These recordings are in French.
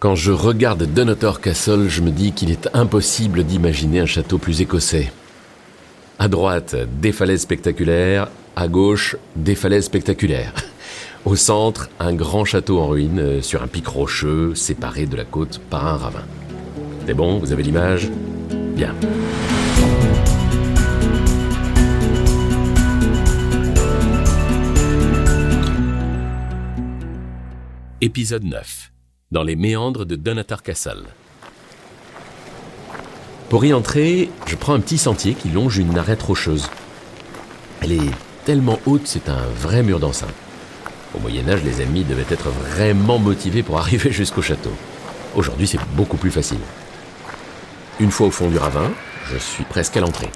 Quand je regarde Dunotor Castle, je me dis qu'il est impossible d'imaginer un château plus écossais. À droite, des falaises spectaculaires, à gauche, des falaises spectaculaires. Au centre, un grand château en ruine euh, sur un pic rocheux séparé de la côte par un ravin. C'est bon, vous avez l'image? Bien. Épisode 9. Dans les méandres de Donatar Castle. Pour y entrer, je prends un petit sentier qui longe une arête rocheuse. Elle est tellement haute, c'est un vrai mur d'enceinte. Au Moyen Âge, les ennemis devaient être vraiment motivés pour arriver jusqu'au château. Aujourd'hui, c'est beaucoup plus facile. Une fois au fond du ravin, je suis presque à l'entrée.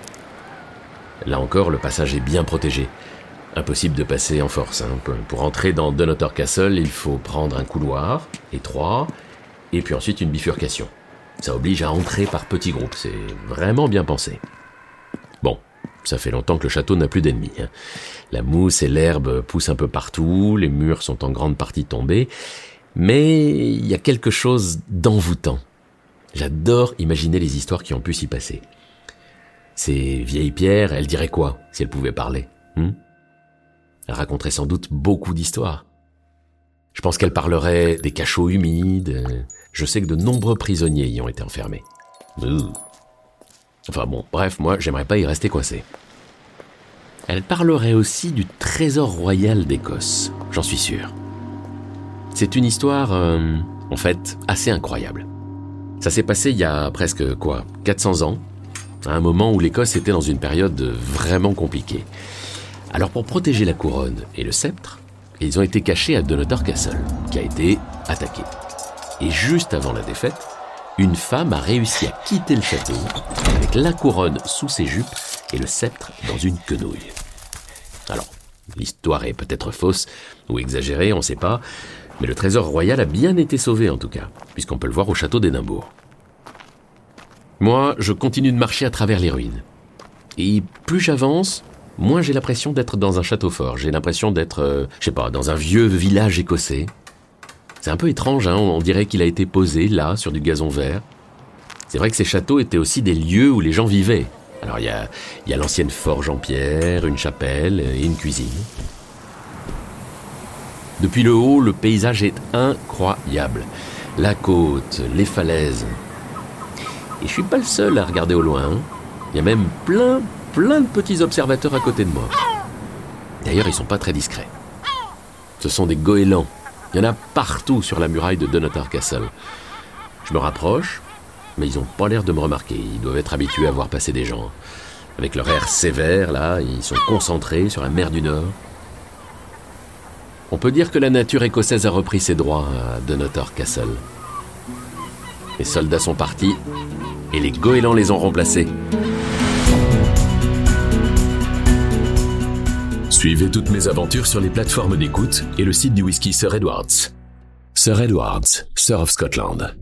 Là encore, le passage est bien protégé. Impossible de passer en force. Hein. Pour entrer dans Dunotor Castle, il faut prendre un couloir étroit et puis ensuite une bifurcation. Ça oblige à entrer par petits groupes. C'est vraiment bien pensé. Bon, ça fait longtemps que le château n'a plus d'ennemis. Hein. La mousse et l'herbe poussent un peu partout, les murs sont en grande partie tombés, mais il y a quelque chose d'envoûtant. J'adore imaginer les histoires qui ont pu s'y passer. Ces vieilles pierres, elles diraient quoi si elles pouvaient parler hmm? Elle raconterait sans doute beaucoup d'histoires. Je pense qu'elle parlerait des cachots humides. Je sais que de nombreux prisonniers y ont été enfermés. Enfin bon, bref, moi, j'aimerais pas y rester coincé. Elle parlerait aussi du trésor royal d'Écosse, j'en suis sûr. C'est une histoire, euh, en fait, assez incroyable. Ça s'est passé il y a presque, quoi, 400 ans, à un moment où l'Écosse était dans une période vraiment compliquée. Alors pour protéger la couronne et le sceptre, ils ont été cachés à Dunotor Castle, qui a été attaqué. Et juste avant la défaite, une femme a réussi à quitter le château avec la couronne sous ses jupes et le sceptre dans une quenouille. Alors, l'histoire est peut-être fausse ou exagérée, on ne sait pas, mais le trésor royal a bien été sauvé en tout cas, puisqu'on peut le voir au château d'Édimbourg. Moi, je continue de marcher à travers les ruines. Et plus j'avance, moins j'ai l'impression d'être dans un château fort. J'ai l'impression d'être, euh, je sais pas, dans un vieux village écossais. C'est un peu étrange, hein on dirait qu'il a été posé là, sur du gazon vert. C'est vrai que ces châteaux étaient aussi des lieux où les gens vivaient. Alors il y a, l'ancienne forge en pierre, une chapelle et une cuisine. Depuis le haut, le paysage est incroyable. La côte, les falaises. Et je suis pas le seul à regarder au loin. Hein. Il y a même plein, plein de petits observateurs à côté de moi. D'ailleurs, ils sont pas très discrets. Ce sont des goélands. Il y en a partout sur la muraille de Dunotar Castle. Je me rapproche, mais ils n'ont pas l'air de me remarquer. Ils doivent être habitués à voir passer des gens. Avec leur air sévère, là, ils sont concentrés sur la mer du Nord. On peut dire que la nature écossaise a repris ses droits à Dunotar Castle. Les soldats sont partis et les goélands les ont remplacés. Suivez toutes mes aventures sur les plateformes d'écoute et le site du whisky Sir Edwards. Sir Edwards, Sir of Scotland.